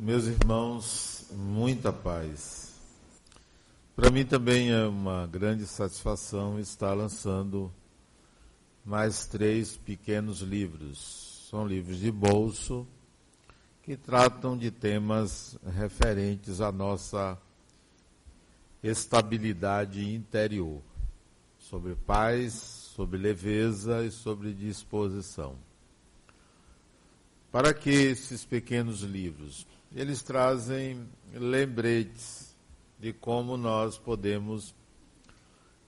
Meus irmãos, muita paz. Para mim também é uma grande satisfação estar lançando mais três pequenos livros. São livros de bolso que tratam de temas referentes à nossa estabilidade interior, sobre paz, sobre leveza e sobre disposição. Para que esses pequenos livros? Eles trazem lembretes de como nós podemos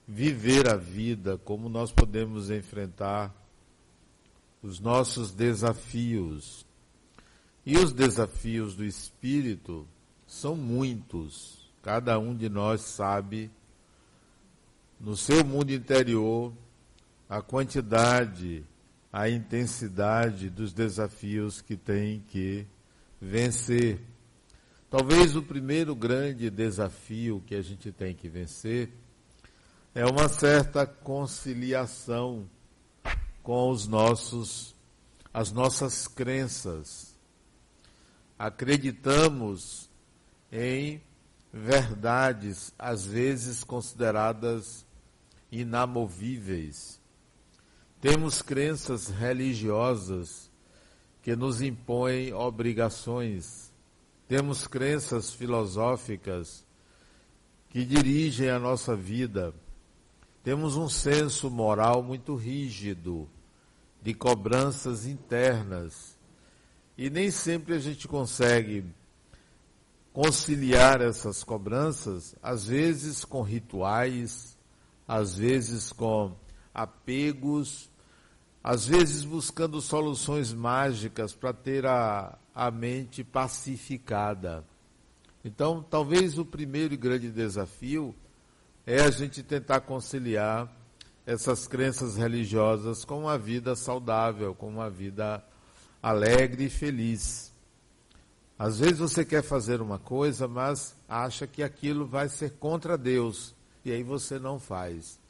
viver a vida, como nós podemos enfrentar os nossos desafios. E os desafios do espírito são muitos. Cada um de nós sabe, no seu mundo interior, a quantidade a intensidade dos desafios que tem que vencer. Talvez o primeiro grande desafio que a gente tem que vencer é uma certa conciliação com os nossos as nossas crenças. Acreditamos em verdades às vezes consideradas inamovíveis temos crenças religiosas que nos impõem obrigações. Temos crenças filosóficas que dirigem a nossa vida. Temos um senso moral muito rígido de cobranças internas. E nem sempre a gente consegue conciliar essas cobranças, às vezes com rituais, às vezes com apegos às vezes buscando soluções mágicas para ter a, a mente pacificada. Então, talvez o primeiro e grande desafio é a gente tentar conciliar essas crenças religiosas com uma vida saudável, com uma vida alegre e feliz. Às vezes você quer fazer uma coisa, mas acha que aquilo vai ser contra Deus, e aí você não faz.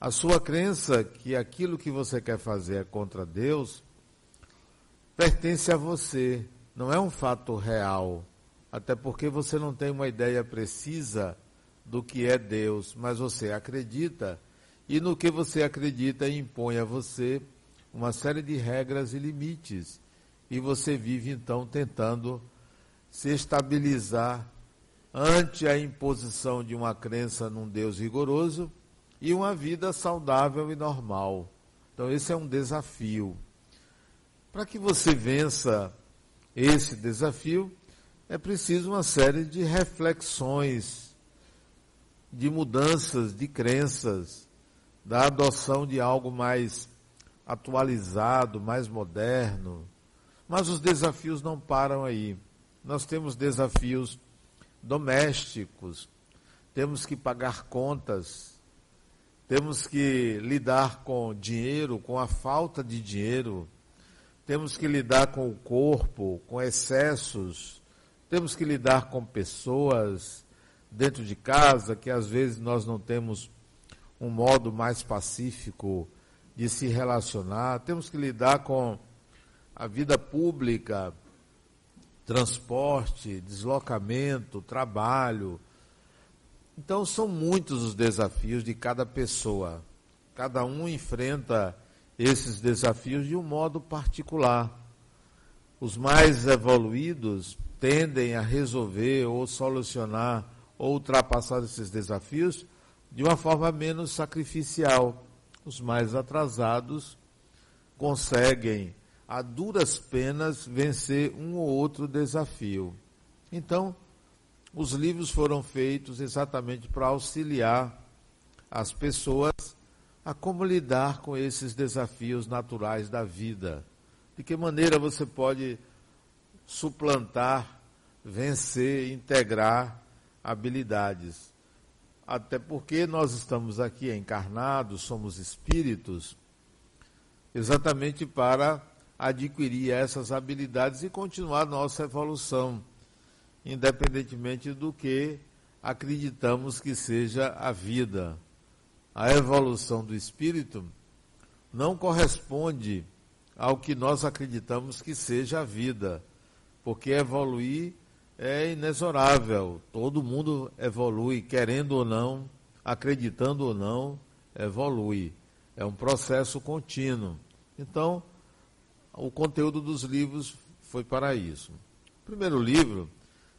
A sua crença que aquilo que você quer fazer é contra Deus pertence a você, não é um fato real. Até porque você não tem uma ideia precisa do que é Deus, mas você acredita, e no que você acredita impõe a você uma série de regras e limites. E você vive então tentando se estabilizar ante a imposição de uma crença num Deus rigoroso e uma vida saudável e normal. Então, esse é um desafio. Para que você vença esse desafio, é preciso uma série de reflexões, de mudanças de crenças, da adoção de algo mais atualizado, mais moderno. Mas os desafios não param aí. Nós temos desafios domésticos, temos que pagar contas, temos que lidar com dinheiro, com a falta de dinheiro, temos que lidar com o corpo, com excessos, temos que lidar com pessoas dentro de casa que às vezes nós não temos um modo mais pacífico de se relacionar, temos que lidar com a vida pública, transporte, deslocamento, trabalho, então são muitos os desafios de cada pessoa. Cada um enfrenta esses desafios de um modo particular. Os mais evoluídos tendem a resolver ou solucionar ou ultrapassar esses desafios de uma forma menos sacrificial. Os mais atrasados conseguem, a duras penas, vencer um ou outro desafio. Então, os livros foram feitos exatamente para auxiliar as pessoas a como lidar com esses desafios naturais da vida. De que maneira você pode suplantar, vencer, integrar habilidades. Até porque nós estamos aqui encarnados, somos espíritos, exatamente para adquirir essas habilidades e continuar nossa evolução independentemente do que acreditamos que seja a vida. A evolução do espírito não corresponde ao que nós acreditamos que seja a vida, porque evoluir é inexorável. Todo mundo evolui, querendo ou não, acreditando ou não, evolui. É um processo contínuo. Então, o conteúdo dos livros foi para isso. O primeiro livro,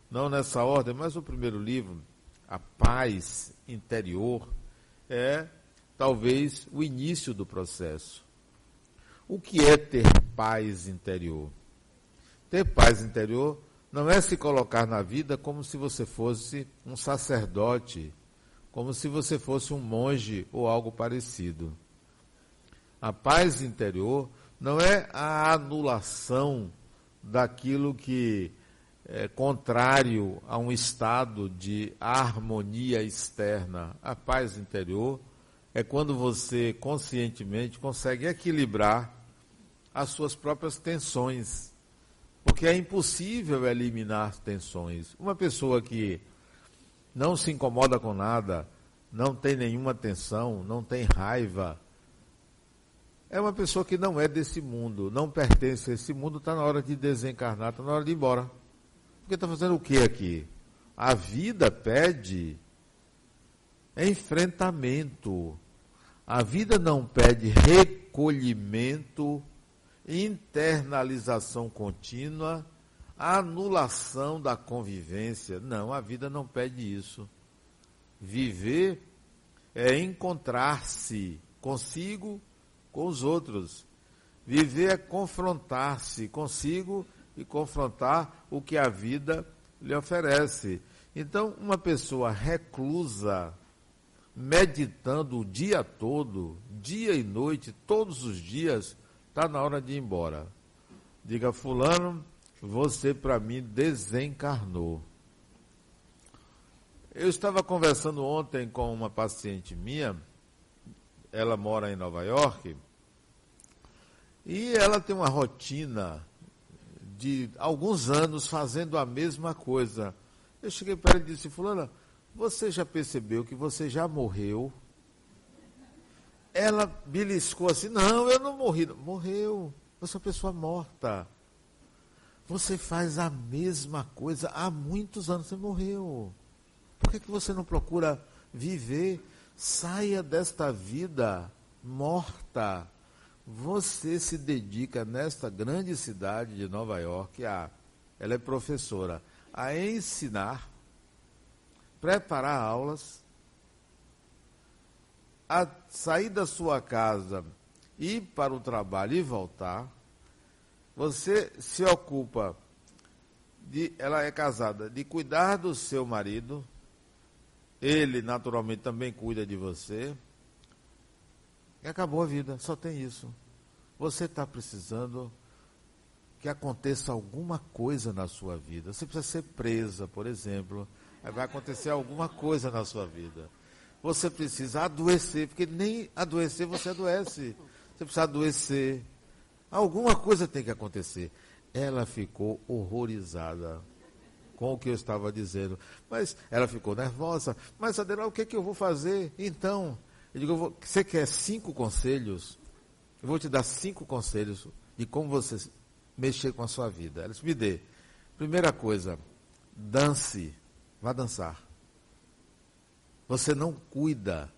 não nessa ordem, mas o primeiro livro, A Paz Interior, é talvez o início do processo. O que é ter paz interior? Ter paz interior não é se colocar na vida como se você fosse um sacerdote, como se você fosse um monge ou algo parecido. A paz interior não é a anulação daquilo que é contrário a um estado de harmonia externa. A paz interior é quando você conscientemente consegue equilibrar as suas próprias tensões. Porque é impossível eliminar tensões. Uma pessoa que não se incomoda com nada, não tem nenhuma tensão, não tem raiva, é uma pessoa que não é desse mundo, não pertence a esse mundo, está na hora de desencarnar, está na hora de ir embora. Porque está fazendo o que aqui? A vida pede enfrentamento. A vida não pede recolhimento, internalização contínua, anulação da convivência. Não, a vida não pede isso. Viver é encontrar-se consigo com os outros. Viver é confrontar-se consigo e confrontar o que a vida lhe oferece. Então, uma pessoa reclusa, meditando o dia todo, dia e noite, todos os dias, está na hora de ir embora. Diga, Fulano, você para mim desencarnou. Eu estava conversando ontem com uma paciente minha ela mora em Nova York e ela tem uma rotina de alguns anos fazendo a mesma coisa. Eu cheguei para ela e disse, fulana, você já percebeu que você já morreu? Ela beliscou assim, não, eu não morri. Morreu. Você é uma pessoa morta. Você faz a mesma coisa há muitos anos, você morreu. Por que, que você não procura viver? Saia desta vida morta. Você se dedica nesta grande cidade de Nova York a ela é professora, a ensinar, preparar aulas, a sair da sua casa, ir para o trabalho e voltar. Você se ocupa de, ela é casada, de cuidar do seu marido, ele, naturalmente, também cuida de você. E acabou a vida, só tem isso. Você está precisando que aconteça alguma coisa na sua vida. Você precisa ser presa, por exemplo. Vai acontecer alguma coisa na sua vida. Você precisa adoecer, porque nem adoecer você adoece. Você precisa adoecer. Alguma coisa tem que acontecer. Ela ficou horrorizada com o que eu estava dizendo. Mas ela ficou nervosa. Mas, Adenal, o que, é que eu vou fazer? Então, eu digo, você quer cinco conselhos? Eu vou te dar cinco conselhos de como você mexer com a sua vida. Ela disse, me dê. Primeira coisa, dance. Vá dançar. Você não cuida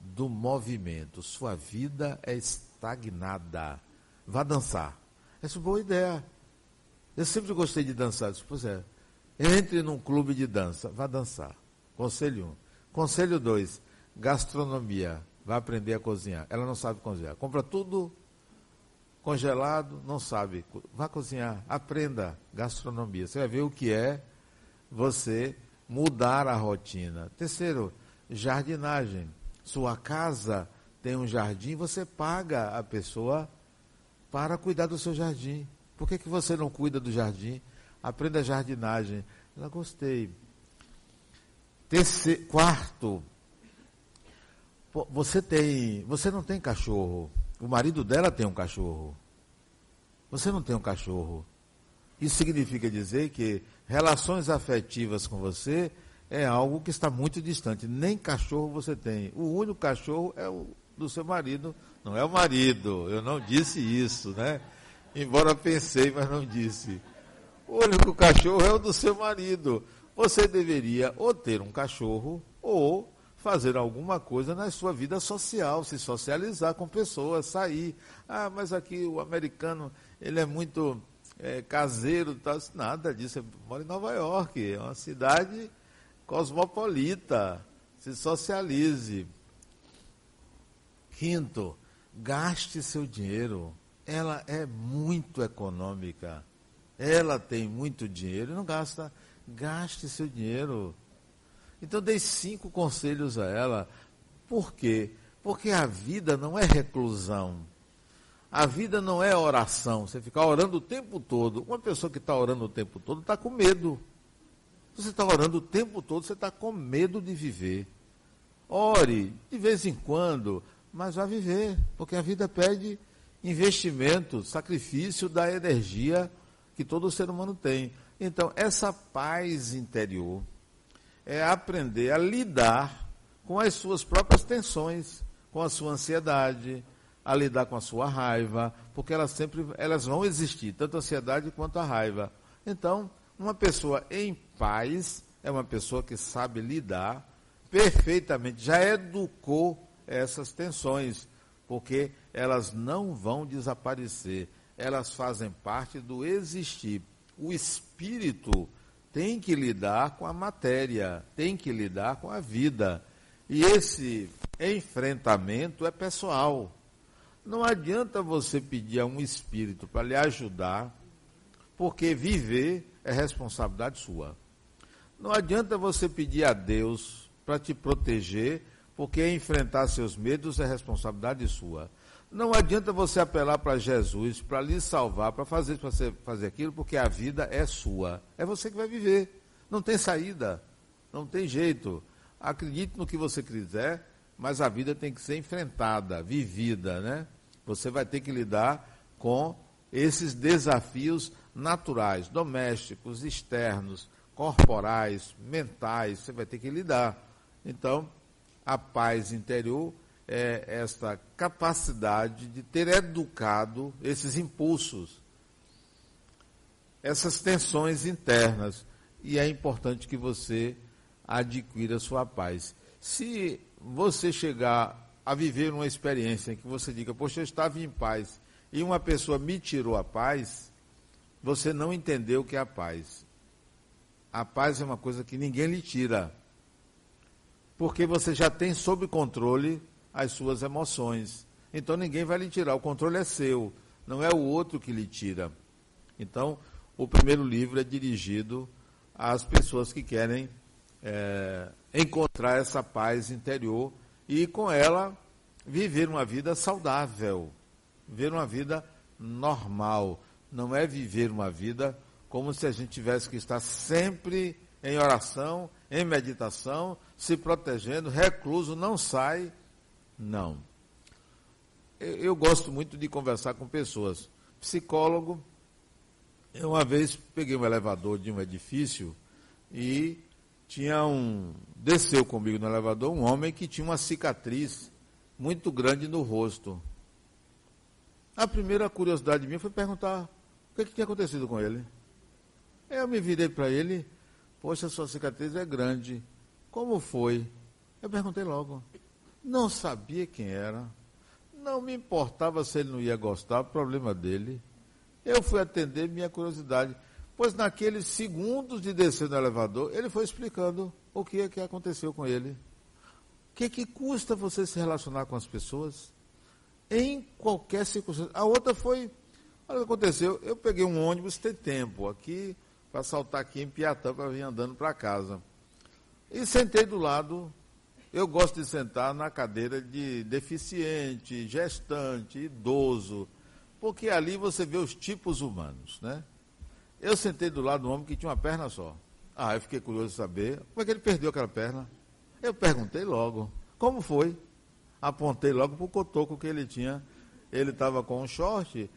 do movimento. Sua vida é estagnada. Vá dançar. Essa é uma boa ideia. Eu sempre gostei de dançar. disse, pois é. Entre num clube de dança, vá dançar. Conselho 1. Um. Conselho 2, gastronomia. Vai aprender a cozinhar. Ela não sabe cozinhar. Compra tudo congelado, não sabe. Vá cozinhar. Aprenda gastronomia. Você vai ver o que é você mudar a rotina. Terceiro, jardinagem. Sua casa tem um jardim, você paga a pessoa para cuidar do seu jardim. Por que, que você não cuida do jardim? aprenda jardinagem. Ela gostei. Terceiro, quarto, você tem, você não tem cachorro. O marido dela tem um cachorro. Você não tem um cachorro. Isso significa dizer que relações afetivas com você é algo que está muito distante. Nem cachorro você tem. O único cachorro é o do seu marido, não é o marido. Eu não disse isso, né? Embora pensei, mas não disse. O único cachorro é o do seu marido. Você deveria ou ter um cachorro ou fazer alguma coisa na sua vida social, se socializar com pessoas, sair. Ah, mas aqui o americano, ele é muito é, caseiro, tá? nada disso. Eu moro em Nova York, é uma cidade cosmopolita. Se socialize. Quinto, gaste seu dinheiro. Ela é muito econômica. Ela tem muito dinheiro e não gasta. Gaste seu dinheiro. Então dei cinco conselhos a ela. Por quê? Porque a vida não é reclusão. A vida não é oração. Você ficar orando o tempo todo. Uma pessoa que está orando o tempo todo está com medo. Você está orando o tempo todo, você está com medo de viver. Ore de vez em quando, mas vá viver, porque a vida pede investimento, sacrifício da energia que todo ser humano tem. Então, essa paz interior é aprender a lidar com as suas próprias tensões, com a sua ansiedade, a lidar com a sua raiva, porque elas sempre elas vão existir, tanto a ansiedade quanto a raiva. Então, uma pessoa em paz é uma pessoa que sabe lidar perfeitamente, já educou essas tensões, porque elas não vão desaparecer, elas fazem parte do existir. O espírito tem que lidar com a matéria, tem que lidar com a vida. E esse enfrentamento é pessoal. Não adianta você pedir a um espírito para lhe ajudar, porque viver é responsabilidade sua. Não adianta você pedir a Deus para te proteger, porque enfrentar seus medos é responsabilidade sua. Não adianta você apelar para Jesus para lhe salvar, para fazer, você fazer aquilo, porque a vida é sua. É você que vai viver. Não tem saída. Não tem jeito. Acredite no que você quiser, mas a vida tem que ser enfrentada, vivida, né? Você vai ter que lidar com esses desafios naturais, domésticos, externos, corporais, mentais, você vai ter que lidar. Então, a paz interior é, esta capacidade de ter educado esses impulsos, essas tensões internas. E é importante que você adquira sua paz. Se você chegar a viver uma experiência em que você diga, poxa, eu estava em paz e uma pessoa me tirou a paz, você não entendeu o que é a paz. A paz é uma coisa que ninguém lhe tira. Porque você já tem sob controle as suas emoções. Então ninguém vai lhe tirar, o controle é seu, não é o outro que lhe tira. Então, o primeiro livro é dirigido às pessoas que querem é, encontrar essa paz interior e, com ela, viver uma vida saudável, viver uma vida normal. Não é viver uma vida como se a gente tivesse que estar sempre em oração, em meditação, se protegendo, recluso, não sai não. Eu, eu gosto muito de conversar com pessoas. Psicólogo, eu uma vez peguei um elevador de um edifício e tinha um. Desceu comigo no elevador um homem que tinha uma cicatriz muito grande no rosto. A primeira curiosidade minha foi perguntar o que, que tinha acontecido com ele. Eu me virei para ele, poxa, sua cicatriz é grande. Como foi? Eu perguntei logo não sabia quem era, não me importava se ele não ia gostar, problema dele. Eu fui atender minha curiosidade, pois naqueles segundos de descer no elevador, ele foi explicando o que é que aconteceu com ele. O que, que custa você se relacionar com as pessoas? Em qualquer circunstância. A outra foi, olha o que aconteceu, eu peguei um ônibus, tem tempo, aqui, para saltar aqui em Piatã, para vir andando para casa. E sentei do lado eu gosto de sentar na cadeira de deficiente, gestante, idoso, porque ali você vê os tipos humanos, né? Eu sentei do lado de um homem que tinha uma perna só. Ah, eu fiquei curioso de saber como é que ele perdeu aquela perna. Eu perguntei logo, como foi? Apontei logo para o cotoco que ele tinha. Ele estava com um short.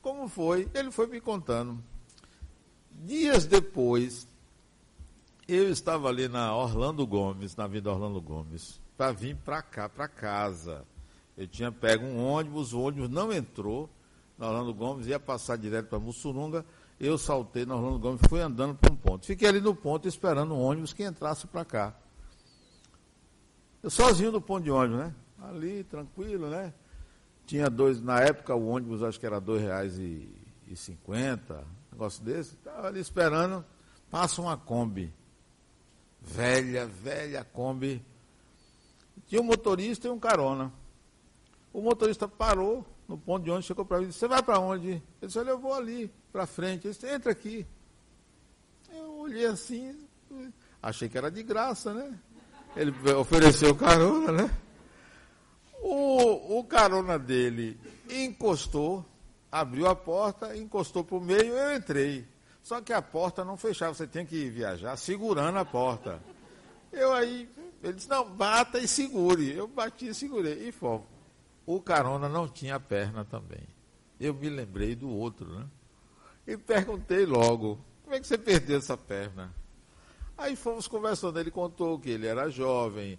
Como foi? Ele foi me contando. Dias depois, eu estava ali na Orlando Gomes, na Vida Orlando Gomes, para vir para cá, para casa. Eu tinha pego um ônibus, o ônibus não entrou na Orlando Gomes, ia passar direto para Mussurunga. eu saltei na Orlando Gomes, fui andando para um ponto. Fiquei ali no ponto esperando um ônibus que entrasse para cá. Eu sozinho no ponto de ônibus, né? Ali, tranquilo, né? Tinha dois, na época o ônibus acho que era e cinquenta, negócio desse. Estava ali esperando, passa uma Kombi. Velha, velha Kombi. Tinha um motorista e um carona. O motorista parou no ponto de ônibus, chegou para mim e disse, você vai para onde? Ele disse, olha, eu vou ali, para frente. Ele disse, entra aqui. Eu olhei assim, achei que era de graça, né? Ele ofereceu carona, né? O, o carona dele encostou, abriu a porta, encostou para o meio, eu entrei. Só que a porta não fechava, você tinha que viajar segurando a porta. Eu aí, ele disse, não, bata e segure. Eu bati e segurei. E fomos. O carona não tinha perna também. Eu me lembrei do outro, né? E perguntei logo, como é que você perdeu essa perna? Aí fomos conversando, ele contou que ele era jovem,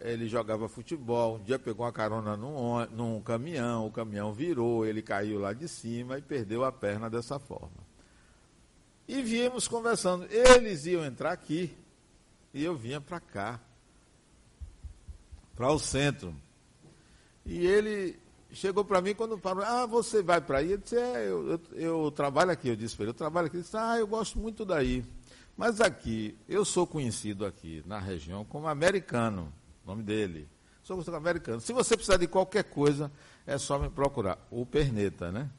ele jogava futebol, um dia pegou uma carona num, num caminhão, o caminhão virou, ele caiu lá de cima e perdeu a perna dessa forma. E viemos conversando. Eles iam entrar aqui e eu vinha para cá, para o centro. E ele chegou para mim quando falou, ah, você vai para aí? Eu disse, é, eu, eu, eu, trabalho aqui. Eu disse para ele, eu trabalho aqui. Ele disse, ah, eu gosto muito daí. Mas aqui, eu sou conhecido aqui na região como americano, nome dele. Sou conhecido como americano. Se você precisar de qualquer coisa, é só me procurar. O Perneta, né?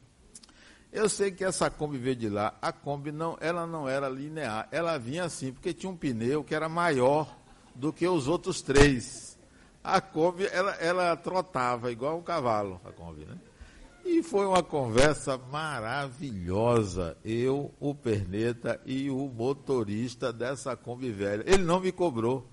Eu sei que essa Kombi veio de lá. A Kombi não, ela não era linear. Ela vinha assim, porque tinha um pneu que era maior do que os outros três. A Kombi, ela, ela trotava igual um cavalo, a Kombi, né? E foi uma conversa maravilhosa. Eu, o Perneta e o motorista dessa Kombi velha. Ele não me cobrou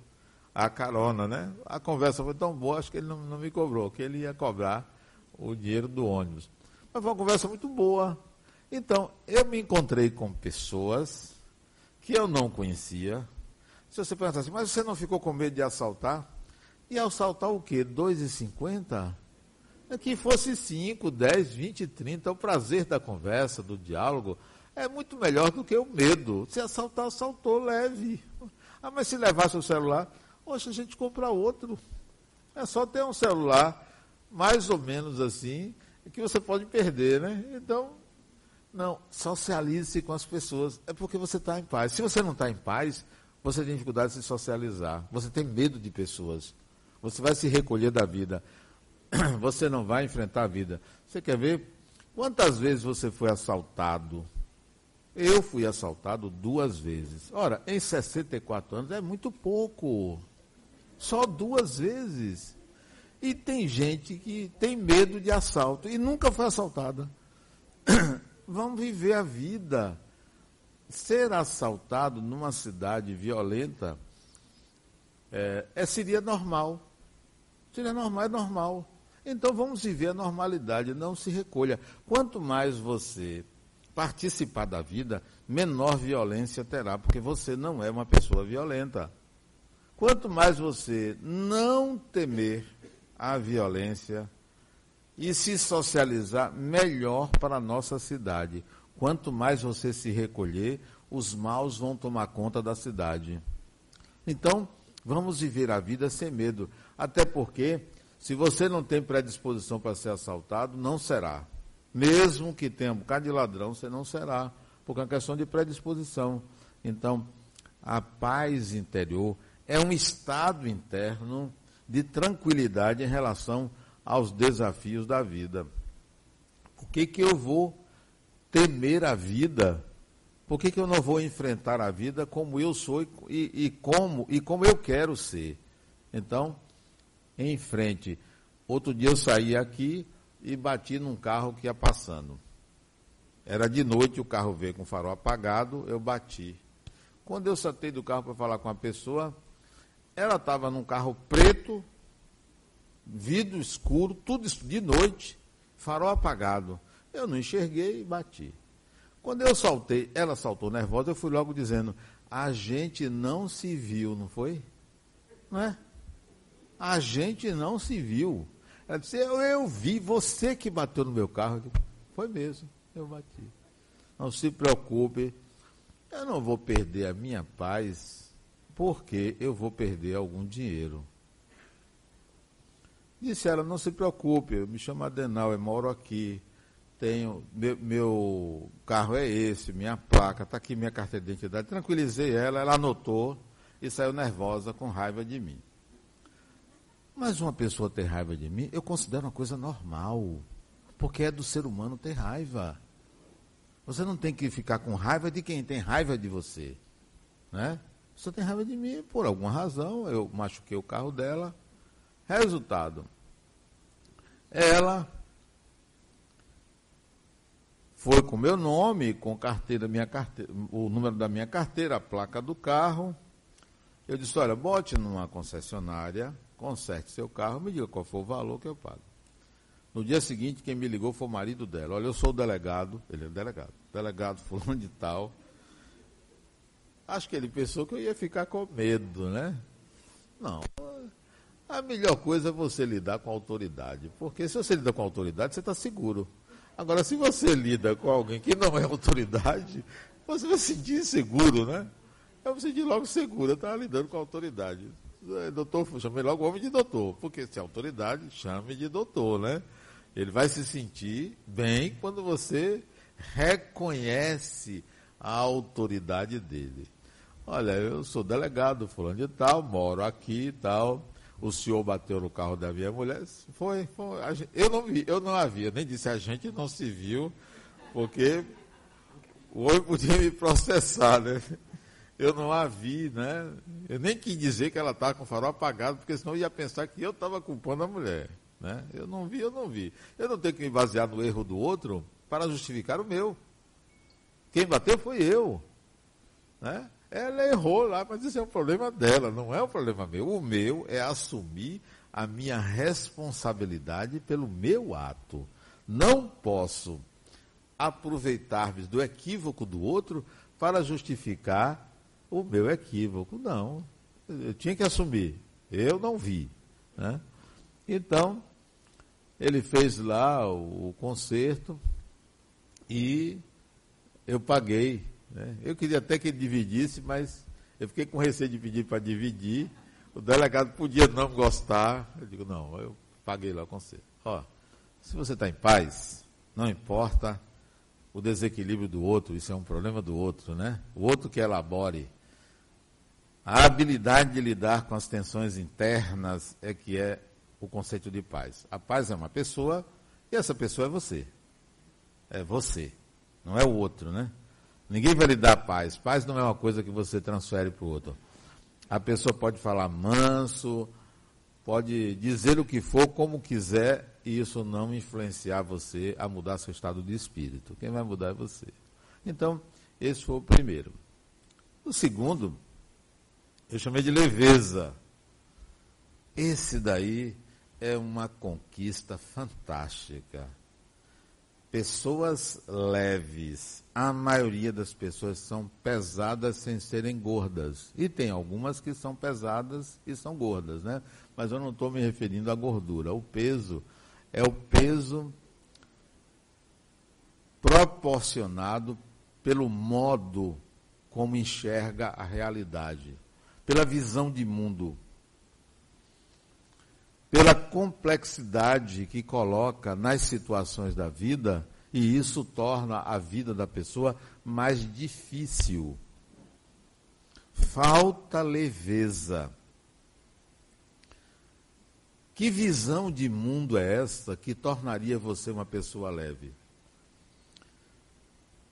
a carona, né? A conversa foi tão boa, acho que ele não, não me cobrou, que ele ia cobrar o dinheiro do ônibus. Mas foi uma conversa muito boa. Então, eu me encontrei com pessoas que eu não conhecia. Se você perguntar assim, mas você não ficou com medo de assaltar? E assaltar o quê? 2,50? É que fosse 5, 10, 20, 30, o prazer da conversa, do diálogo, é muito melhor do que o medo. Se assaltar, assaltou, leve. Ah, mas se levasse o celular, hoje a gente compra outro. É só ter um celular, mais ou menos assim, que você pode perder, né? Então, não, socialize-se com as pessoas. É porque você está em paz. Se você não está em paz, você tem dificuldade de se socializar. Você tem medo de pessoas. Você vai se recolher da vida. Você não vai enfrentar a vida. Você quer ver quantas vezes você foi assaltado? Eu fui assaltado duas vezes. Ora, em 64 anos é muito pouco. Só duas vezes. E tem gente que tem medo de assalto e nunca foi assaltada. Vamos viver a vida. Ser assaltado numa cidade violenta é, é, seria normal. Seria normal, é normal. Então vamos viver a normalidade, não se recolha. Quanto mais você participar da vida, menor violência terá, porque você não é uma pessoa violenta. Quanto mais você não temer a violência, e se socializar melhor para a nossa cidade. Quanto mais você se recolher, os maus vão tomar conta da cidade. Então, vamos viver a vida sem medo. Até porque, se você não tem predisposição para ser assaltado, não será. Mesmo que tenha um bocado de ladrão, você não será. Porque é uma questão de predisposição. Então, a paz interior é um estado interno de tranquilidade em relação aos desafios da vida. Por que, que eu vou temer a vida? Por que, que eu não vou enfrentar a vida como eu sou e, e, como, e como eu quero ser? Então, em frente. Outro dia eu saí aqui e bati num carro que ia passando. Era de noite, o carro veio com o farol apagado, eu bati. Quando eu saltei do carro para falar com a pessoa, ela estava num carro preto, vidro escuro, tudo de noite, farol apagado. Eu não enxerguei e bati. Quando eu saltei, ela saltou nervosa, eu fui logo dizendo: a gente não se viu, não foi? Não é? A gente não se viu. Ela disse: eu, eu vi, você que bateu no meu carro. Foi mesmo, eu bati. Não se preocupe, eu não vou perder a minha paz porque eu vou perder algum dinheiro. Disse ela, não se preocupe, eu me chamo Adenal, eu moro aqui, tenho, meu, meu carro é esse, minha placa, está aqui minha carteira de identidade. Tranquilizei ela, ela anotou e saiu nervosa, com raiva de mim. Mas uma pessoa ter raiva de mim, eu considero uma coisa normal, porque é do ser humano ter raiva. Você não tem que ficar com raiva de quem tem raiva de você. Né? Você tem raiva de mim por alguma razão, eu machuquei o carro dela, Resultado: ela foi com meu nome, com carteira, minha carteira, o número da minha carteira, a placa do carro. Eu disse: olha, bote numa concessionária, conserte seu carro, me diga qual for o valor que eu pago. No dia seguinte, quem me ligou foi o marido dela. Olha, eu sou o delegado, ele é delegado, delegado fulano de tal. Acho que ele pensou que eu ia ficar com medo, né? Não, a melhor coisa é você lidar com a autoridade. Porque se você lida com a autoridade, você está seguro. Agora, se você lida com alguém que não é autoridade, você vai se sentir inseguro, né? Eu me sentir logo seguro, eu estava lidando com a autoridade. É, doutor, chamei logo o homem de doutor, porque se é autoridade, chame de doutor, né? Ele vai se sentir bem quando você reconhece a autoridade dele. Olha, eu sou delegado, fulano de tal, moro aqui e tal o senhor bateu no carro da minha mulher. Foi, foi eu não vi, eu não havia, nem disse a gente não se viu, porque o homem podia me processar, né? Eu não a vi, né? Eu nem quis dizer que ela estava com o farol apagado, porque senão ia pensar que eu estava culpando a mulher. Né? Eu não vi, eu não vi. Eu não tenho que me basear no erro do outro para justificar o meu. Quem bateu foi eu. Né? Ela errou lá, mas isso é um problema dela, não é um problema meu. O meu é assumir a minha responsabilidade pelo meu ato. Não posso aproveitar-me do equívoco do outro para justificar o meu equívoco. Não. Eu tinha que assumir. Eu não vi. Né? Então, ele fez lá o, o concerto e eu paguei né? Eu queria até que ele dividisse, mas eu fiquei com receio de pedir para dividir. O delegado podia não gostar. Eu digo, não, eu paguei lá o conselho. Ó, se você está em paz, não importa o desequilíbrio do outro, isso é um problema do outro, né? O outro que elabore. A habilidade de lidar com as tensões internas é que é o conceito de paz. A paz é uma pessoa e essa pessoa é você. É você, não é o outro, né? Ninguém vai lhe dar paz. Paz não é uma coisa que você transfere para o outro. A pessoa pode falar manso, pode dizer o que for, como quiser, e isso não influenciar você a mudar seu estado de espírito. Quem vai mudar é você. Então, esse foi o primeiro. O segundo, eu chamei de leveza. Esse daí é uma conquista fantástica. Pessoas leves. A maioria das pessoas são pesadas sem serem gordas. E tem algumas que são pesadas e são gordas, né? Mas eu não estou me referindo à gordura. O peso é o peso proporcionado pelo modo como enxerga a realidade, pela visão de mundo pela complexidade que coloca nas situações da vida, e isso torna a vida da pessoa mais difícil. Falta leveza. Que visão de mundo é essa que tornaria você uma pessoa leve?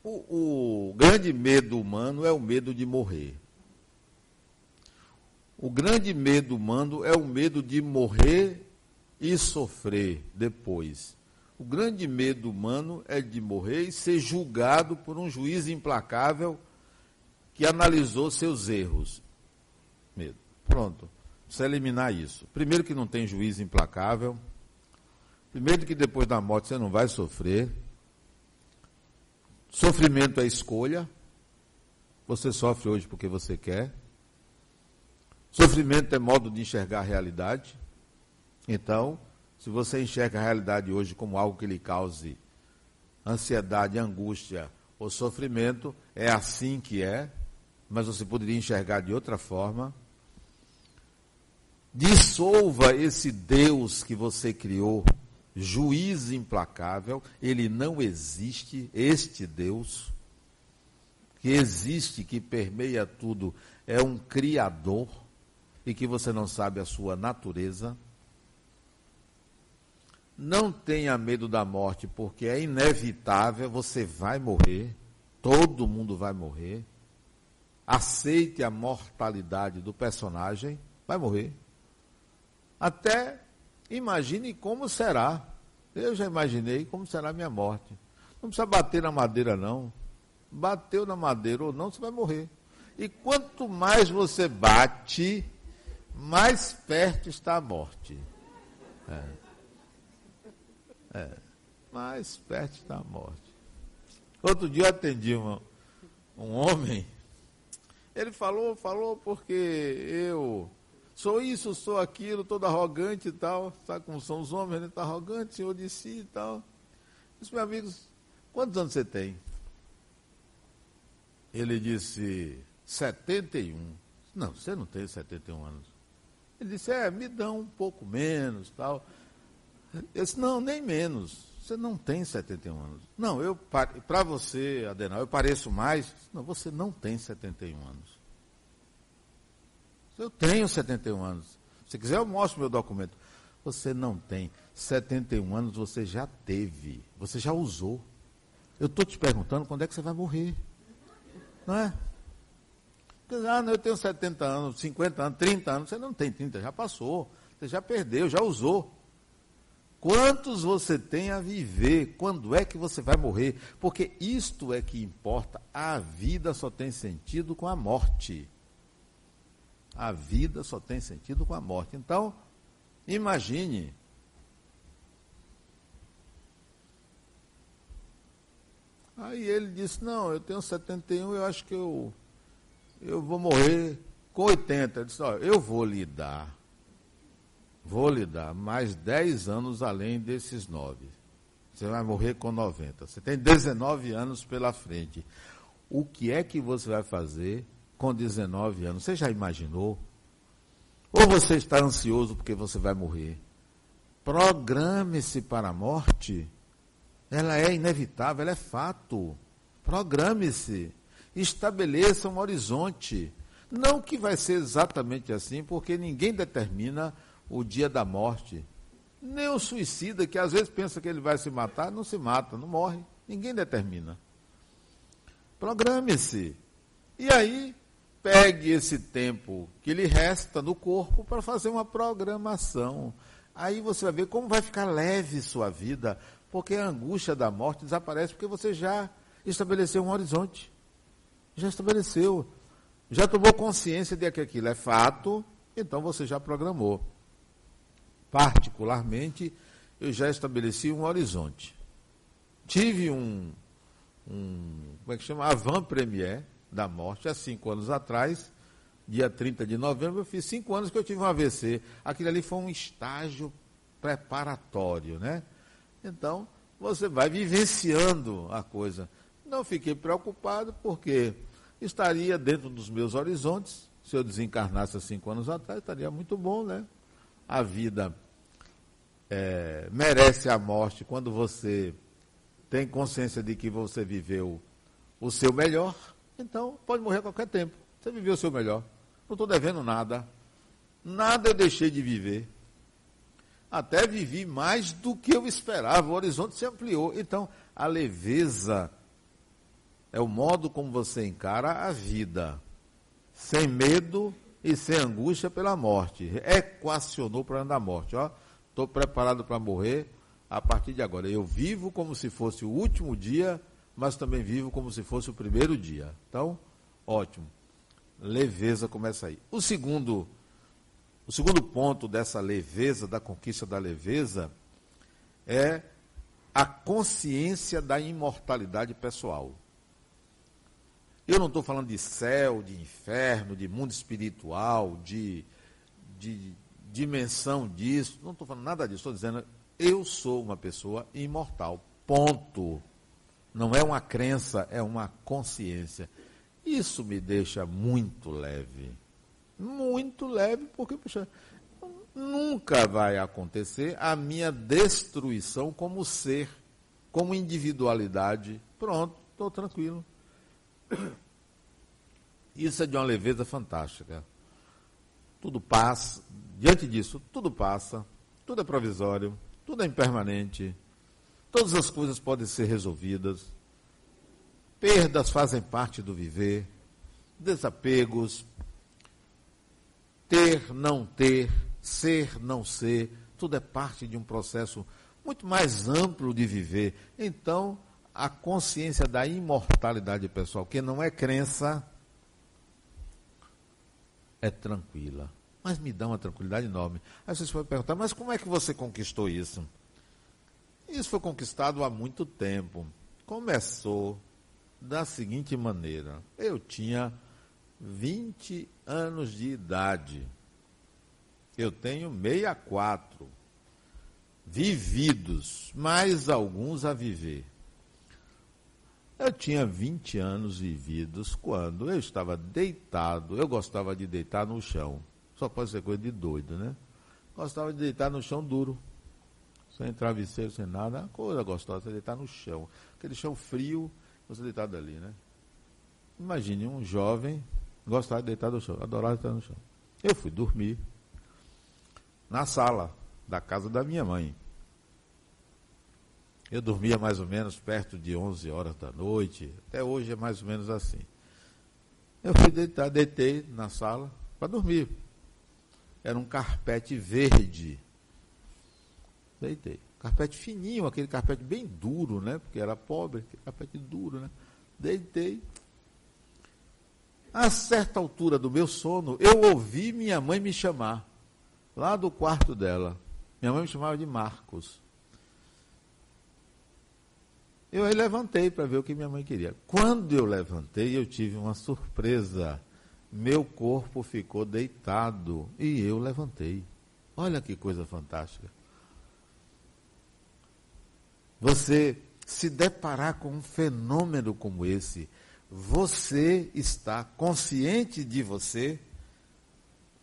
O, o grande medo humano é o medo de morrer. O grande medo humano é o medo de morrer e sofrer depois. O grande medo humano é de morrer e ser julgado por um juiz implacável que analisou seus erros. Medo. Pronto. Precisa eliminar isso. Primeiro que não tem juiz implacável. Primeiro que depois da morte você não vai sofrer. Sofrimento é escolha. Você sofre hoje porque você quer. Sofrimento é modo de enxergar a realidade. Então, se você enxerga a realidade hoje como algo que lhe cause ansiedade, angústia o sofrimento, é assim que é, mas você poderia enxergar de outra forma. Dissolva esse Deus que você criou, juiz implacável, ele não existe, este Deus, que existe, que permeia tudo, é um Criador e que você não sabe a sua natureza. Não tenha medo da morte, porque é inevitável, você vai morrer, todo mundo vai morrer. Aceite a mortalidade do personagem, vai morrer. Até imagine como será. Eu já imaginei como será a minha morte. Não precisa bater na madeira, não. Bateu na madeira ou não, você vai morrer. E quanto mais você bate, mais perto está a morte. É. É, mais perto está a morte. Outro dia eu atendi um, um homem, ele falou, falou porque eu sou isso, sou aquilo, todo arrogante e tal. Sabe como são os homens, né? Tá arrogante, senhor de si e tal. Disse, meus amigos, quantos anos você tem? Ele disse, 71. Não, você não tem 71 anos. Ele disse, é, me dão um pouco menos tal. Eu disse, não, nem menos. Você não tem 71 anos. Não, eu para você, Adenal, eu pareço mais. Não, você não tem 71 anos. Eu tenho 71 anos. Se quiser, eu mostro meu documento. Você não tem. 71 anos você já teve. Você já usou. Eu estou te perguntando quando é que você vai morrer. Não é? Ah, não, eu tenho 70 anos, 50 anos, 30 anos. Você não tem 30, já passou. Você já perdeu, já usou. Quantos você tem a viver? Quando é que você vai morrer? Porque isto é que importa. A vida só tem sentido com a morte. A vida só tem sentido com a morte. Então, imagine. Aí ele disse: Não, eu tenho 71, eu acho que eu, eu vou morrer com 80. Eu disse: Olha, eu vou lhe dar Vou lhe dar mais 10 anos além desses 9. Você vai morrer com 90. Você tem 19 anos pela frente. O que é que você vai fazer com 19 anos? Você já imaginou? Ou você está ansioso porque você vai morrer? Programe-se para a morte. Ela é inevitável, ela é fato. Programe-se. Estabeleça um horizonte. Não que vai ser exatamente assim, porque ninguém determina o dia da morte. Nem o suicida, que às vezes pensa que ele vai se matar, não se mata, não morre. Ninguém determina. Programe-se. E aí, pegue esse tempo que lhe resta no corpo para fazer uma programação. Aí você vai ver como vai ficar leve sua vida, porque a angústia da morte desaparece, porque você já estabeleceu um horizonte. Já estabeleceu. Já tomou consciência de que aquilo é fato, então você já programou particularmente, eu já estabeleci um horizonte. Tive um, um como é que chama? Avant Premier da morte, há cinco anos atrás, dia 30 de novembro, eu fiz cinco anos que eu tive um AVC. Aquilo ali foi um estágio preparatório, né? Então, você vai vivenciando a coisa. Não fiquei preocupado, porque estaria dentro dos meus horizontes. Se eu desencarnasse há cinco anos atrás, estaria muito bom, né? a vida é, merece a morte quando você tem consciência de que você viveu o seu melhor, então pode morrer a qualquer tempo. Você viveu o seu melhor. Não estou devendo nada. Nada eu deixei de viver. Até vivi mais do que eu esperava. O horizonte se ampliou. Então, a leveza é o modo como você encara a vida. Sem medo e sem angústia pela morte. Equacionou para andar da morte. Estou preparado para morrer a partir de agora. Eu vivo como se fosse o último dia, mas também vivo como se fosse o primeiro dia. Então, ótimo. Leveza começa aí. O segundo, o segundo ponto dessa leveza, da conquista da leveza, é a consciência da imortalidade pessoal. Eu não estou falando de céu, de inferno, de mundo espiritual, de, de dimensão disso. Não estou falando nada disso. Estou dizendo, eu sou uma pessoa imortal. Ponto. Não é uma crença, é uma consciência. Isso me deixa muito leve. Muito leve, porque, puxa, nunca vai acontecer a minha destruição como ser, como individualidade. Pronto, estou tranquilo. Isso é de uma leveza fantástica. Tudo passa, diante disso, tudo passa, tudo é provisório, tudo é impermanente, todas as coisas podem ser resolvidas. Perdas fazem parte do viver, desapegos, ter, não ter, ser, não ser, tudo é parte de um processo muito mais amplo de viver. Então, a consciência da imortalidade pessoal, que não é crença, é tranquila. Mas me dá uma tranquilidade enorme. Aí vocês podem perguntar, mas como é que você conquistou isso? Isso foi conquistado há muito tempo. Começou da seguinte maneira: eu tinha 20 anos de idade. Eu tenho 64 vividos, mais alguns a viver. Eu tinha 20 anos vividos quando eu estava deitado, eu gostava de deitar no chão. Só pode ser coisa de doido, né? Gostava de deitar no chão duro. Sem travesseiro, sem nada. Coisa gostosa, deitar no chão. Aquele chão frio, você deitado ali, né? Imagine um jovem gostar de deitar no chão, adorava deitar no chão. Eu fui dormir na sala da casa da minha mãe. Eu dormia mais ou menos perto de 11 horas da noite, até hoje é mais ou menos assim. Eu fui deitar, deitei na sala para dormir. Era um carpete verde. Deitei. Carpete fininho, aquele carpete bem duro, né? Porque era pobre, carpete duro, né? Deitei, a certa altura do meu sono, eu ouvi minha mãe me chamar, lá do quarto dela. Minha mãe me chamava de Marcos. Eu aí levantei para ver o que minha mãe queria. Quando eu levantei, eu tive uma surpresa. Meu corpo ficou deitado e eu levantei. Olha que coisa fantástica. Você se deparar com um fenômeno como esse, você está consciente de você,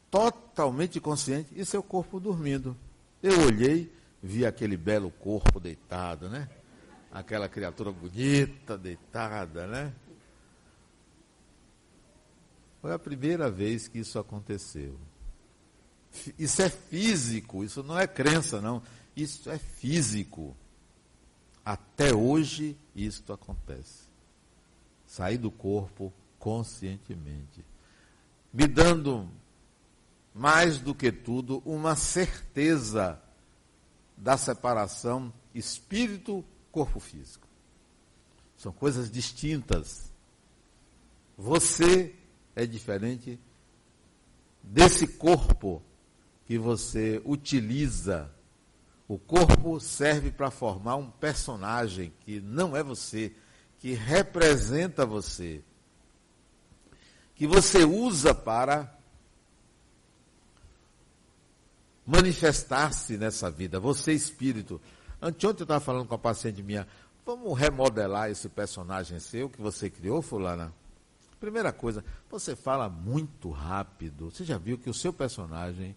totalmente consciente, e seu corpo dormindo. Eu olhei, vi aquele belo corpo deitado, né? Aquela criatura bonita deitada, né? Foi a primeira vez que isso aconteceu. Isso é físico, isso não é crença, não. Isso é físico. Até hoje isto acontece sair do corpo conscientemente, me dando mais do que tudo uma certeza da separação espírito-corpo físico. São coisas distintas. Você é diferente desse corpo que você utiliza. O corpo serve para formar um personagem que não é você, que representa você, que você usa para manifestar-se nessa vida, você espírito. Anteontem eu estava falando com a paciente minha, vamos remodelar esse personagem seu que você criou, fulana? Primeira coisa, você fala muito rápido. Você já viu que o seu personagem,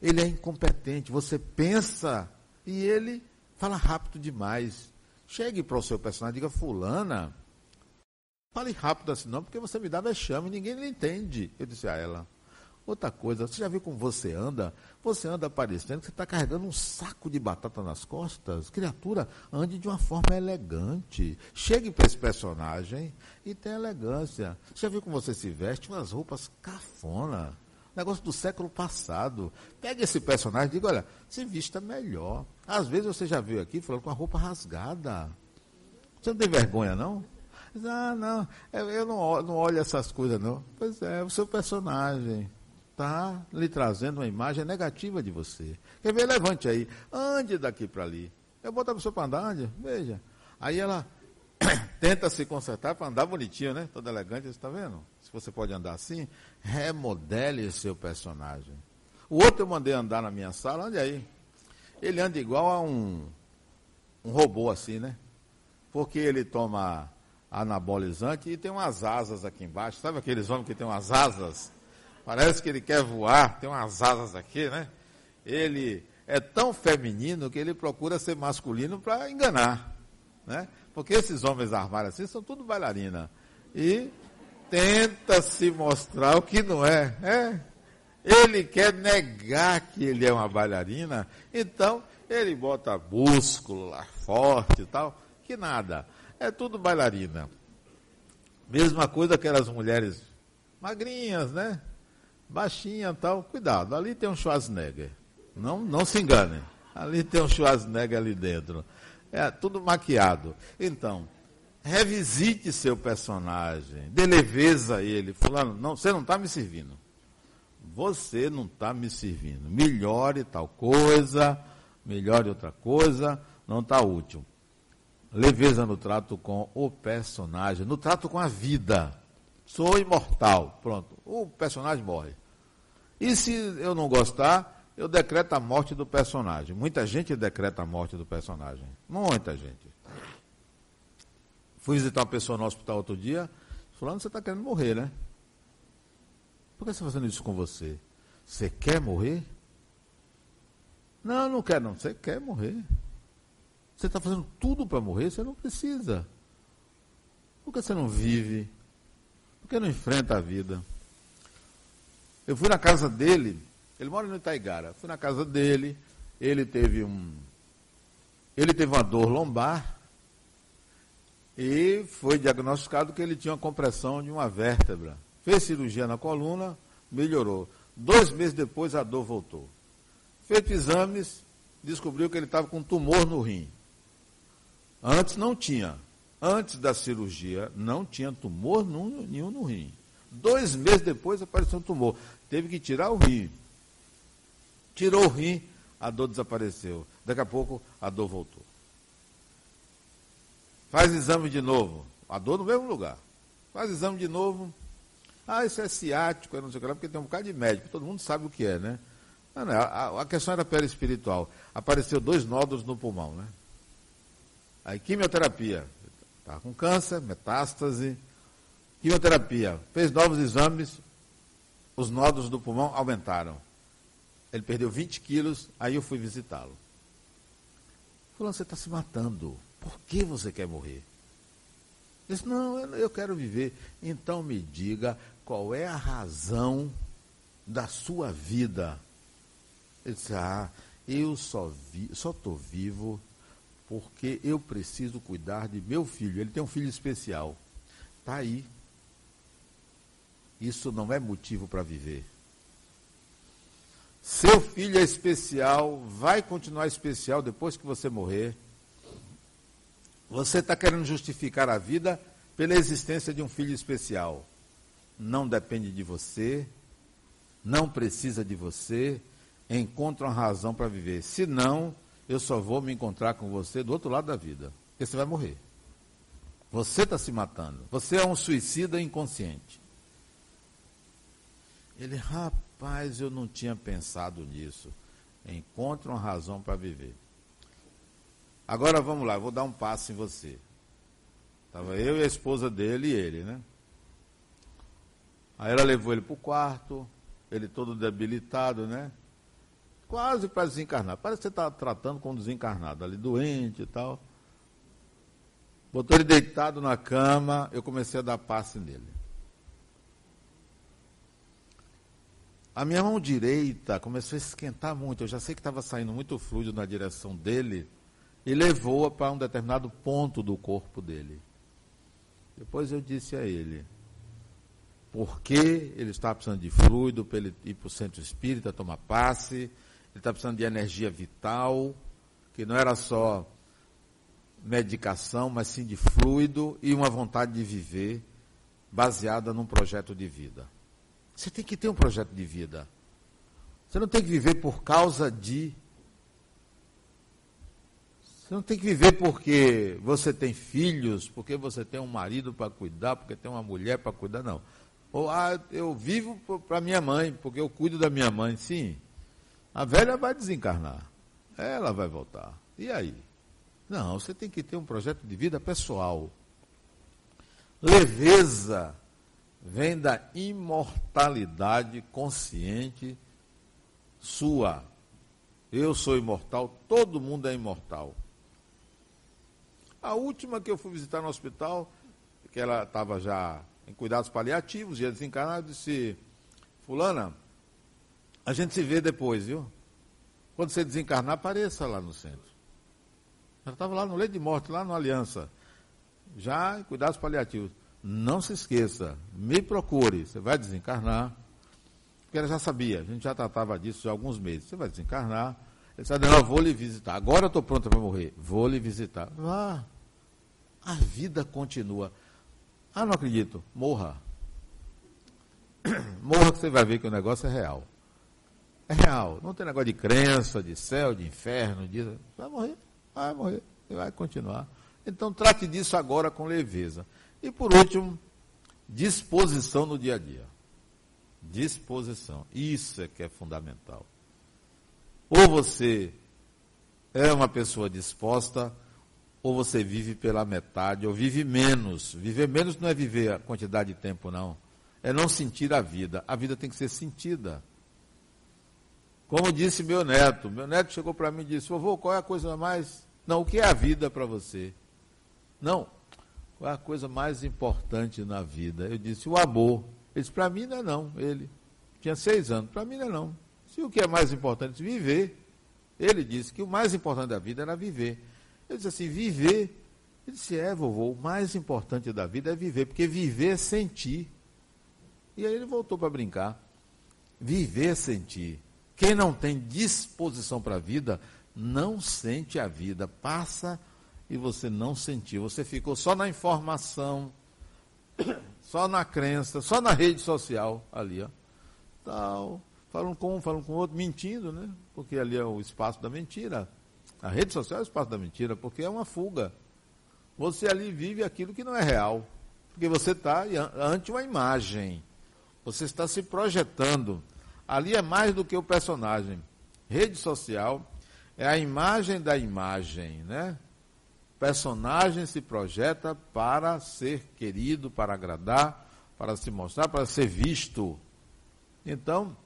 ele é incompetente. Você pensa e ele fala rápido demais. Chegue para o seu personagem e diga, fulana, fale rápido assim não, porque você me dá vexame e ninguém lhe entende. Eu disse a ela, outra coisa, você já viu como você anda? Você anda parecendo que você está carregando um saco de batata nas costas. Criatura, ande de uma forma elegante. Chegue para esse personagem e tenha elegância. Você já viu como você se veste? Umas roupas cafona. Negócio do século passado. Pega esse personagem e diga, olha, se vista melhor. Às vezes você já veio aqui falando com a roupa rasgada. Você não tem vergonha, não? Ah, não, eu não olho essas coisas, não. Pois é, o seu personagem está lhe trazendo uma imagem negativa de você. Quer ver? Levante aí. Ande daqui para ali. Eu boto a pessoa para andar, ande, veja. Aí ela tenta se consertar para andar bonitinho, né? Toda elegante, você está vendo? Se você pode andar assim, remodele seu personagem. O outro eu mandei andar na minha sala, ande aí. Ele anda igual a um, um robô assim, né? porque ele toma anabolizante e tem umas asas aqui embaixo. Sabe aqueles homens que tem umas asas? Parece que ele quer voar, tem umas asas aqui, né? Ele é tão feminino que ele procura ser masculino para enganar, né? Porque esses homens armados assim são tudo bailarina. E tenta se mostrar o que não é. é. Ele quer negar que ele é uma bailarina, então ele bota músculo lá forte e tal, que nada. É tudo bailarina. Mesma coisa aquelas mulheres magrinhas, né? Baixinha e tal. Cuidado, ali tem um Schwarzenegger. Não, não se engane. Ali tem um Schwarzenegger ali dentro. É tudo maquiado. Então, revisite seu personagem. Dê leveza a ele. Fulano, não, você não está me servindo. Você não está me servindo. Melhore tal coisa, melhore outra coisa, não está útil. Leveza no trato com o personagem, no trato com a vida. Sou imortal. Pronto. O personagem morre. E se eu não gostar, eu decreto a morte do personagem. Muita gente decreta a morte do personagem. Muita gente. Fui visitar uma pessoa no hospital outro dia, falando, você está querendo morrer, né? Por que você está fazendo isso com você? Você quer morrer? Não, não quer não. Você quer morrer. Você está fazendo tudo para morrer, você não precisa. Por que você não vive? Por que não enfrenta a vida? Eu fui na casa dele, ele mora no Itaigara. Fui na casa dele, ele teve um. Ele teve uma dor lombar e foi diagnosticado que ele tinha uma compressão de uma vértebra. Fez cirurgia na coluna, melhorou. Dois meses depois a dor voltou. Feito exames, descobriu que ele estava com tumor no rim. Antes não tinha. Antes da cirurgia, não tinha tumor nenhum no rim. Dois meses depois apareceu um tumor. Teve que tirar o rim. Tirou o rim, a dor desapareceu. Daqui a pouco, a dor voltou. Faz exame de novo. A dor no mesmo lugar. Faz exame de novo. Ah, isso é ciático, não sei o que lá, porque tem um bocado de médico. Todo mundo sabe o que é, né? Não, não, a, a questão era perispiritual. Apareceu dois nódulos no pulmão, né? Aí, quimioterapia. Estava com câncer, metástase. Quimioterapia. Fez novos exames, os nódulos do pulmão aumentaram. Ele perdeu 20 quilos, aí eu fui visitá-lo. Falou, você está se matando. Por que você quer morrer? Ele disse, não, eu quero viver. Então me diga qual é a razão da sua vida. Ele disse, ah, eu só estou vivo porque eu preciso cuidar de meu filho. Ele tem um filho especial. Está aí. Isso não é motivo para viver. Seu filho é especial, vai continuar especial depois que você morrer. Você está querendo justificar a vida pela existência de um filho especial. Não depende de você, não precisa de você, encontra uma razão para viver. Se não, eu só vou me encontrar com você do outro lado da vida. Porque você vai morrer. Você está se matando. Você é um suicida inconsciente. Ele, rapaz, eu não tinha pensado nisso. Encontre uma razão para viver. Agora vamos lá, vou dar um passo em você. Estava eu e a esposa dele e ele, né? Aí ela levou ele para o quarto, ele todo debilitado, né? Quase para desencarnar. Parece que você está tratando com um desencarnado, ali doente e tal. Botou ele deitado na cama, eu comecei a dar passe nele. A minha mão direita começou a esquentar muito. Eu já sei que estava saindo muito fluido na direção dele e levou-a para um determinado ponto do corpo dele. Depois eu disse a ele, porque ele está precisando de fluido para ele ir para o centro espírita, tomar passe, ele está precisando de energia vital, que não era só medicação, mas sim de fluido e uma vontade de viver baseada num projeto de vida. Você tem que ter um projeto de vida. Você não tem que viver por causa de. Você não tem que viver porque você tem filhos, porque você tem um marido para cuidar, porque tem uma mulher para cuidar, não. Ou, ah, eu vivo para minha mãe, porque eu cuido da minha mãe. Sim, a velha vai desencarnar. Ela vai voltar. E aí? Não, você tem que ter um projeto de vida pessoal. Leveza vem da imortalidade consciente sua. Eu sou imortal, todo mundo é imortal. A última que eu fui visitar no hospital, que ela estava já em cuidados paliativos, ia desencarnar, eu disse, fulana, a gente se vê depois, viu? Quando você desencarnar, apareça lá no centro. Ela estava lá no leito de morte, lá na Aliança. Já em cuidados paliativos. Não se esqueça, me procure. Você vai desencarnar. Porque ela já sabia, a gente já tratava disso há alguns meses. Você vai desencarnar. Ele disse, não, eu vou lhe visitar. Agora eu estou pronta para morrer. Vou lhe visitar. Ah, a vida continua. Ah, não acredito. Morra. Morra que você vai ver que o negócio é real. É real. Não tem negócio de crença, de céu, de inferno. De... Vai morrer. Vai morrer. E vai continuar. Então trate disso agora com leveza. E por último, disposição no dia a dia. Disposição. Isso é que é fundamental. Ou você é uma pessoa disposta, ou você vive pela metade, ou vive menos. Viver menos não é viver a quantidade de tempo, não. É não sentir a vida. A vida tem que ser sentida. Como disse meu neto, meu neto chegou para mim e disse: Vovô, qual é a coisa mais. Não, o que é a vida para você? Não, qual é a coisa mais importante na vida? Eu disse: o amor. Ele disse: para mim não é não. Ele tinha seis anos, para mim não é não. Se o que é mais importante? Viver. Ele disse que o mais importante da vida era viver. Eu disse assim: viver. Ele disse: é, vovô, o mais importante da vida é viver, porque viver é sentir. E aí ele voltou para brincar. Viver é sentir. Quem não tem disposição para a vida, não sente a vida. Passa e você não sentiu. Você ficou só na informação, só na crença, só na rede social ali, ó. Tal. Falam com um, falam com outro, mentindo, né? Porque ali é o espaço da mentira. A rede social é o espaço da mentira, porque é uma fuga. Você ali vive aquilo que não é real. Porque você está ante uma imagem. Você está se projetando. Ali é mais do que o personagem. Rede social é a imagem da imagem, né? Personagem se projeta para ser querido, para agradar, para se mostrar, para ser visto. Então,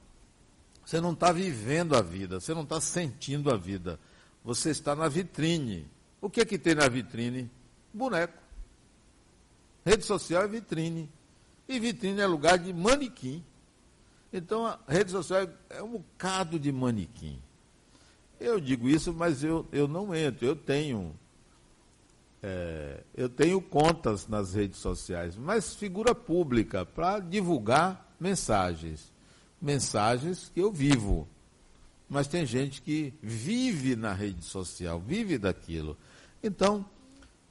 você não está vivendo a vida, você não está sentindo a vida. Você está na vitrine. O que é que tem na vitrine? Boneco. Rede social é vitrine. E vitrine é lugar de manequim. Então a rede social é um bocado de manequim. Eu digo isso, mas eu, eu não entro. Eu tenho. É, eu tenho contas nas redes sociais, mas figura pública para divulgar mensagens. Mensagens que eu vivo. Mas tem gente que vive na rede social, vive daquilo. Então,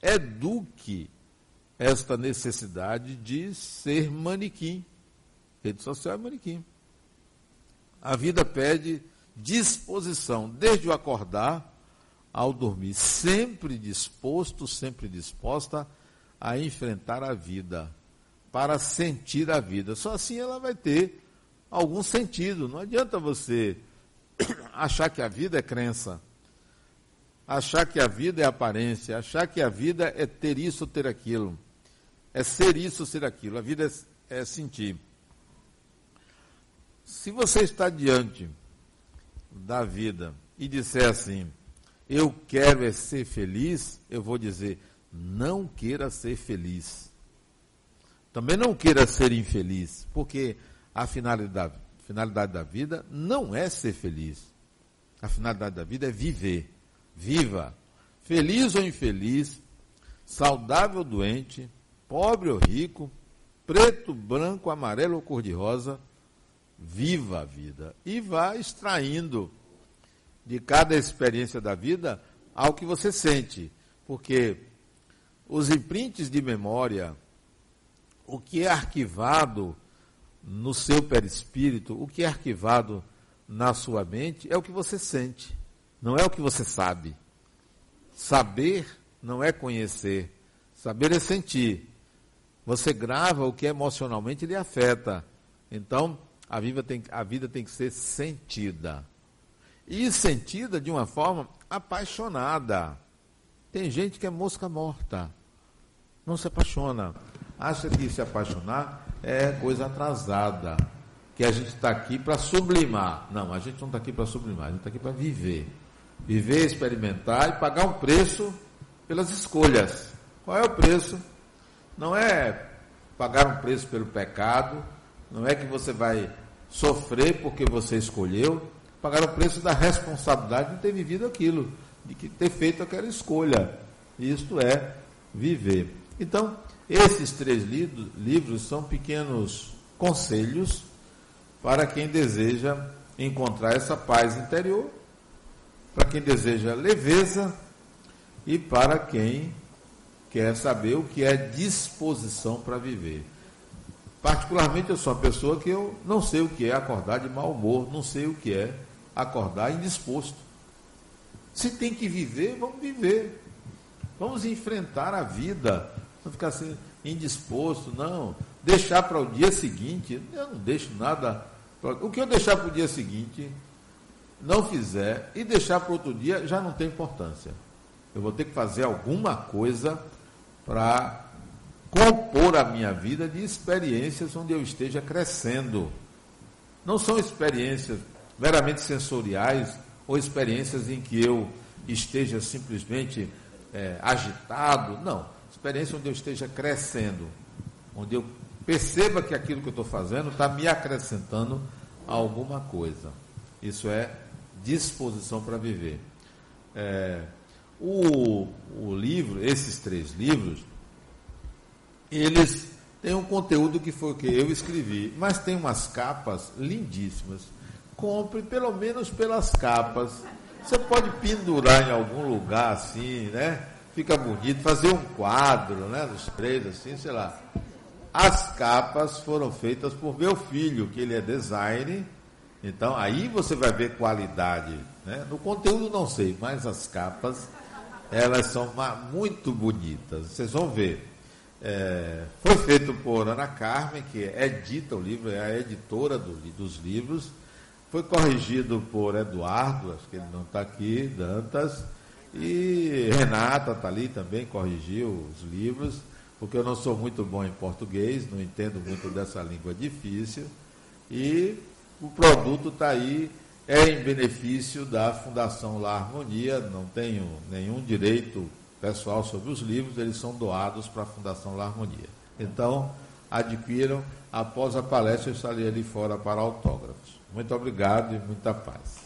eduque esta necessidade de ser manequim. Rede social é manequim. A vida pede disposição, desde o acordar ao dormir, sempre disposto, sempre disposta a enfrentar a vida, para sentir a vida. Só assim ela vai ter algum sentido. Não adianta você achar que a vida é crença, achar que a vida é aparência, achar que a vida é ter isso, ter aquilo, é ser isso, ser aquilo. A vida é, é sentir. Se você está diante da vida e disser assim, eu quero é ser feliz, eu vou dizer, não queira ser feliz. Também não queira ser infeliz, porque a finalidade, finalidade da vida não é ser feliz. A finalidade da vida é viver. Viva. Feliz ou infeliz, saudável ou doente, pobre ou rico, preto, branco, amarelo ou cor-de-rosa, viva a vida e vá extraindo de cada experiência da vida ao que você sente. Porque os imprints de memória, o que é arquivado no seu perispírito, o que é arquivado na sua mente, é o que você sente, não é o que você sabe. Saber não é conhecer, saber é sentir. Você grava o que emocionalmente lhe afeta. Então, a vida tem, a vida tem que ser sentida. E sentida de uma forma apaixonada. Tem gente que é mosca morta. Não se apaixona. Acha que se apaixonar é coisa atrasada. Que a gente está aqui para sublimar. Não, a gente não está aqui para sublimar, a gente está aqui para viver. Viver, experimentar e pagar um preço pelas escolhas. Qual é o preço? Não é pagar um preço pelo pecado, não é que você vai sofrer porque você escolheu, pagar o preço da responsabilidade de ter vivido aquilo, de ter feito aquela escolha. Isto é viver. Então, esses três livros são pequenos conselhos para quem deseja encontrar essa paz interior, para quem deseja leveza e para quem quer saber o que é disposição para viver. Particularmente, eu sou uma pessoa que eu não sei o que é acordar de mau humor, não sei o que é acordar indisposto. Se tem que viver, vamos viver. Vamos enfrentar a vida. Não ficar assim, indisposto, não. Deixar para o dia seguinte, eu não deixo nada. Pra... O que eu deixar para o dia seguinte, não fizer, e deixar para outro dia, já não tem importância. Eu vou ter que fazer alguma coisa para compor a minha vida de experiências onde eu esteja crescendo. Não são experiências meramente sensoriais ou experiências em que eu esteja simplesmente é, agitado. Não. Experiência onde eu esteja crescendo, onde eu perceba que aquilo que eu estou fazendo está me acrescentando alguma coisa. Isso é disposição para viver. É, o, o livro, esses três livros, eles têm um conteúdo que foi o que eu escrevi, mas tem umas capas lindíssimas. Compre pelo menos pelas capas. Você pode pendurar em algum lugar assim, né? Fica bonito, fazer um quadro, né? Dos três, assim, sei lá. As capas foram feitas por meu filho, que ele é designer. Então, aí você vai ver qualidade. Né? No conteúdo não sei, mas as capas elas são muito bonitas. Vocês vão ver. É, foi feito por Ana Carmen, que edita o livro, é a editora do, dos livros. Foi corrigido por Eduardo, acho que ele não está aqui, Dantas. E Renata está ali também, corrigiu os livros, porque eu não sou muito bom em português, não entendo muito dessa língua difícil. E o produto está aí é em benefício da Fundação La Harmonia, não tenho nenhum direito pessoal sobre os livros, eles são doados para a Fundação La Harmonia. Então, adquiram, após a palestra eu estarei ali fora para autógrafos. Muito obrigado e muita paz.